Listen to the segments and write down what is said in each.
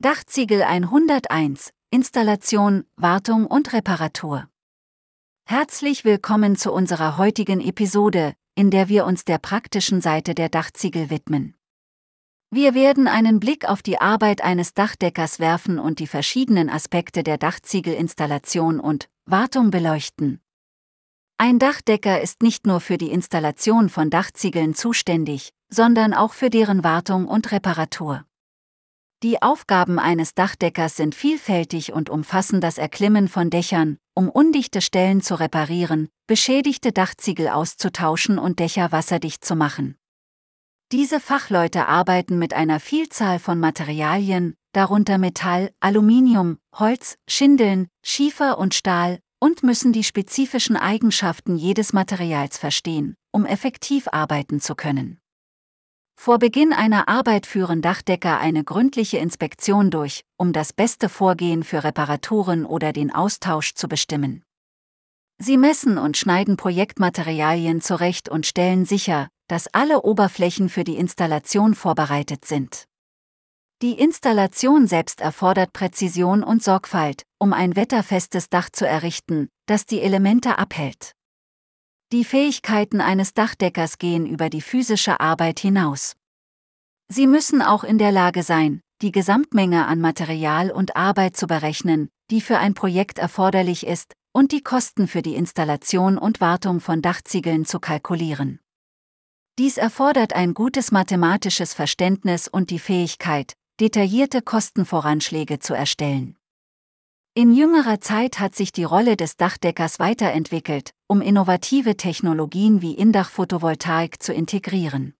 Dachziegel 101 Installation, Wartung und Reparatur. Herzlich willkommen zu unserer heutigen Episode, in der wir uns der praktischen Seite der Dachziegel widmen. Wir werden einen Blick auf die Arbeit eines Dachdeckers werfen und die verschiedenen Aspekte der Dachziegelinstallation und Wartung beleuchten. Ein Dachdecker ist nicht nur für die Installation von Dachziegeln zuständig, sondern auch für deren Wartung und Reparatur. Die Aufgaben eines Dachdeckers sind vielfältig und umfassen das Erklimmen von Dächern, um undichte Stellen zu reparieren, beschädigte Dachziegel auszutauschen und Dächer wasserdicht zu machen. Diese Fachleute arbeiten mit einer Vielzahl von Materialien, darunter Metall, Aluminium, Holz, Schindeln, Schiefer und Stahl, und müssen die spezifischen Eigenschaften jedes Materials verstehen, um effektiv arbeiten zu können. Vor Beginn einer Arbeit führen Dachdecker eine gründliche Inspektion durch, um das beste Vorgehen für Reparaturen oder den Austausch zu bestimmen. Sie messen und schneiden Projektmaterialien zurecht und stellen sicher, dass alle Oberflächen für die Installation vorbereitet sind. Die Installation selbst erfordert Präzision und Sorgfalt, um ein wetterfestes Dach zu errichten, das die Elemente abhält. Die Fähigkeiten eines Dachdeckers gehen über die physische Arbeit hinaus. Sie müssen auch in der Lage sein, die Gesamtmenge an Material und Arbeit zu berechnen, die für ein Projekt erforderlich ist, und die Kosten für die Installation und Wartung von Dachziegeln zu kalkulieren. Dies erfordert ein gutes mathematisches Verständnis und die Fähigkeit, detaillierte Kostenvoranschläge zu erstellen. In jüngerer Zeit hat sich die Rolle des Dachdeckers weiterentwickelt, um innovative Technologien wie Indach-Photovoltaik zu integrieren.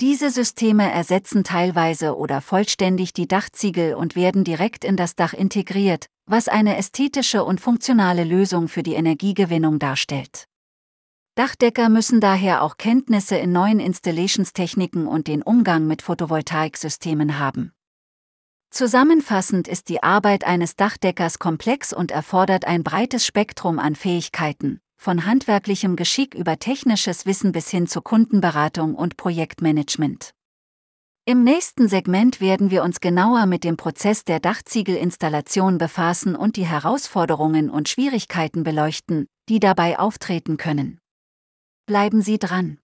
Diese Systeme ersetzen teilweise oder vollständig die Dachziegel und werden direkt in das Dach integriert, was eine ästhetische und funktionale Lösung für die Energiegewinnung darstellt. Dachdecker müssen daher auch Kenntnisse in neuen Installationstechniken und den Umgang mit Photovoltaiksystemen haben. Zusammenfassend ist die Arbeit eines Dachdeckers komplex und erfordert ein breites Spektrum an Fähigkeiten, von handwerklichem Geschick über technisches Wissen bis hin zu Kundenberatung und Projektmanagement. Im nächsten Segment werden wir uns genauer mit dem Prozess der Dachziegelinstallation befassen und die Herausforderungen und Schwierigkeiten beleuchten, die dabei auftreten können. Bleiben Sie dran!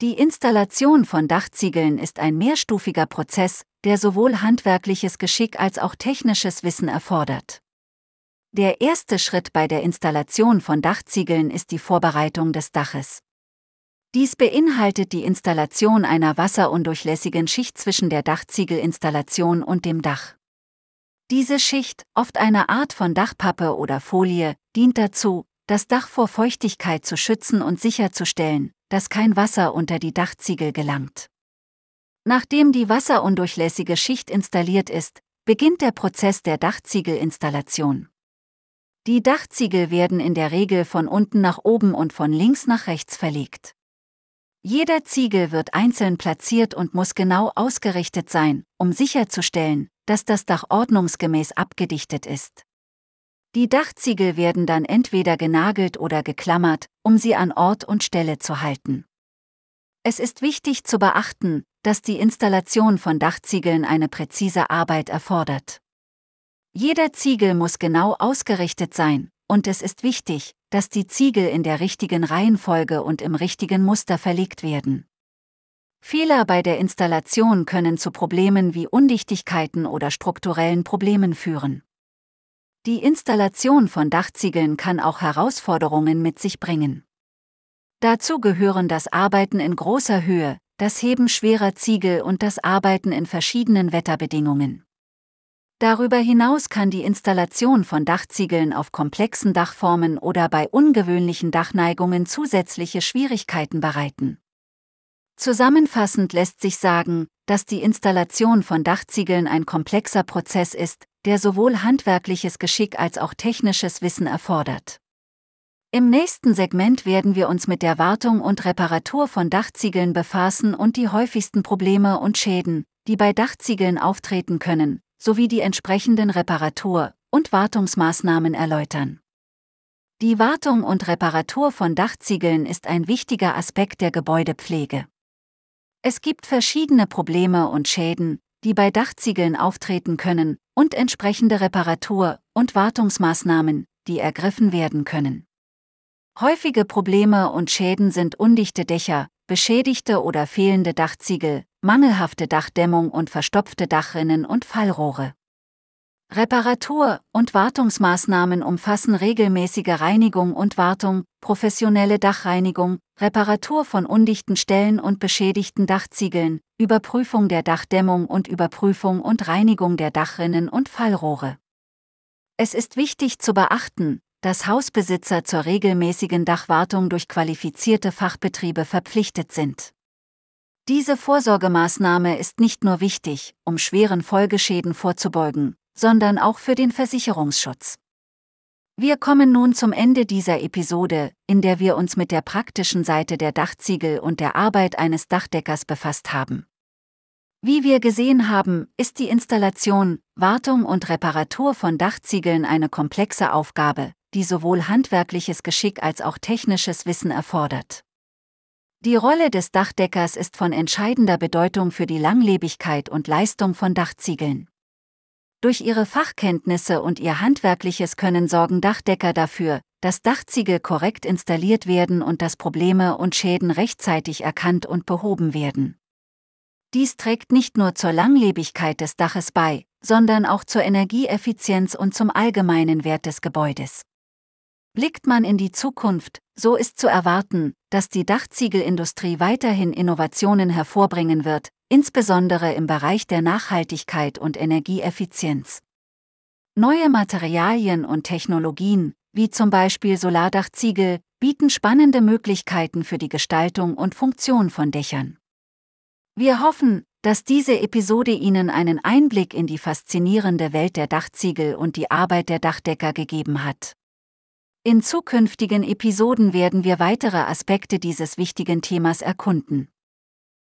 Die Installation von Dachziegeln ist ein mehrstufiger Prozess, der sowohl handwerkliches Geschick als auch technisches Wissen erfordert. Der erste Schritt bei der Installation von Dachziegeln ist die Vorbereitung des Daches. Dies beinhaltet die Installation einer wasserundurchlässigen Schicht zwischen der Dachziegelinstallation und dem Dach. Diese Schicht, oft eine Art von Dachpappe oder Folie, dient dazu, das Dach vor Feuchtigkeit zu schützen und sicherzustellen, dass kein Wasser unter die Dachziegel gelangt. Nachdem die wasserundurchlässige Schicht installiert ist, beginnt der Prozess der Dachziegelinstallation. Die Dachziegel werden in der Regel von unten nach oben und von links nach rechts verlegt. Jeder Ziegel wird einzeln platziert und muss genau ausgerichtet sein, um sicherzustellen, dass das Dach ordnungsgemäß abgedichtet ist. Die Dachziegel werden dann entweder genagelt oder geklammert, um sie an Ort und Stelle zu halten. Es ist wichtig zu beachten, dass die Installation von Dachziegeln eine präzise Arbeit erfordert. Jeder Ziegel muss genau ausgerichtet sein, und es ist wichtig, dass die Ziegel in der richtigen Reihenfolge und im richtigen Muster verlegt werden. Fehler bei der Installation können zu Problemen wie Undichtigkeiten oder strukturellen Problemen führen. Die Installation von Dachziegeln kann auch Herausforderungen mit sich bringen. Dazu gehören das Arbeiten in großer Höhe, das Heben schwerer Ziegel und das Arbeiten in verschiedenen Wetterbedingungen. Darüber hinaus kann die Installation von Dachziegeln auf komplexen Dachformen oder bei ungewöhnlichen Dachneigungen zusätzliche Schwierigkeiten bereiten. Zusammenfassend lässt sich sagen, dass die Installation von Dachziegeln ein komplexer Prozess ist, der sowohl handwerkliches Geschick als auch technisches Wissen erfordert. Im nächsten Segment werden wir uns mit der Wartung und Reparatur von Dachziegeln befassen und die häufigsten Probleme und Schäden, die bei Dachziegeln auftreten können, sowie die entsprechenden Reparatur- und Wartungsmaßnahmen erläutern. Die Wartung und Reparatur von Dachziegeln ist ein wichtiger Aspekt der Gebäudepflege. Es gibt verschiedene Probleme und Schäden, die bei Dachziegeln auftreten können, und entsprechende Reparatur- und Wartungsmaßnahmen, die ergriffen werden können. Häufige Probleme und Schäden sind undichte Dächer, beschädigte oder fehlende Dachziegel, mangelhafte Dachdämmung und verstopfte Dachrinnen und Fallrohre. Reparatur- und Wartungsmaßnahmen umfassen regelmäßige Reinigung und Wartung, professionelle Dachreinigung, Reparatur von undichten Stellen und beschädigten Dachziegeln, Überprüfung der Dachdämmung und Überprüfung und Reinigung der Dachrinnen und Fallrohre. Es ist wichtig zu beachten, dass Hausbesitzer zur regelmäßigen Dachwartung durch qualifizierte Fachbetriebe verpflichtet sind. Diese Vorsorgemaßnahme ist nicht nur wichtig, um schweren Folgeschäden vorzubeugen, sondern auch für den Versicherungsschutz. Wir kommen nun zum Ende dieser Episode, in der wir uns mit der praktischen Seite der Dachziegel und der Arbeit eines Dachdeckers befasst haben. Wie wir gesehen haben, ist die Installation, Wartung und Reparatur von Dachziegeln eine komplexe Aufgabe, die sowohl handwerkliches Geschick als auch technisches Wissen erfordert. Die Rolle des Dachdeckers ist von entscheidender Bedeutung für die Langlebigkeit und Leistung von Dachziegeln. Durch ihre Fachkenntnisse und ihr handwerkliches Können sorgen Dachdecker dafür, dass Dachziegel korrekt installiert werden und dass Probleme und Schäden rechtzeitig erkannt und behoben werden. Dies trägt nicht nur zur Langlebigkeit des Daches bei, sondern auch zur Energieeffizienz und zum allgemeinen Wert des Gebäudes. Blickt man in die Zukunft, so ist zu erwarten, dass die Dachziegelindustrie weiterhin Innovationen hervorbringen wird, insbesondere im Bereich der Nachhaltigkeit und Energieeffizienz. Neue Materialien und Technologien, wie zum Beispiel Solardachziegel, bieten spannende Möglichkeiten für die Gestaltung und Funktion von Dächern. Wir hoffen, dass diese Episode Ihnen einen Einblick in die faszinierende Welt der Dachziegel und die Arbeit der Dachdecker gegeben hat. In zukünftigen Episoden werden wir weitere Aspekte dieses wichtigen Themas erkunden.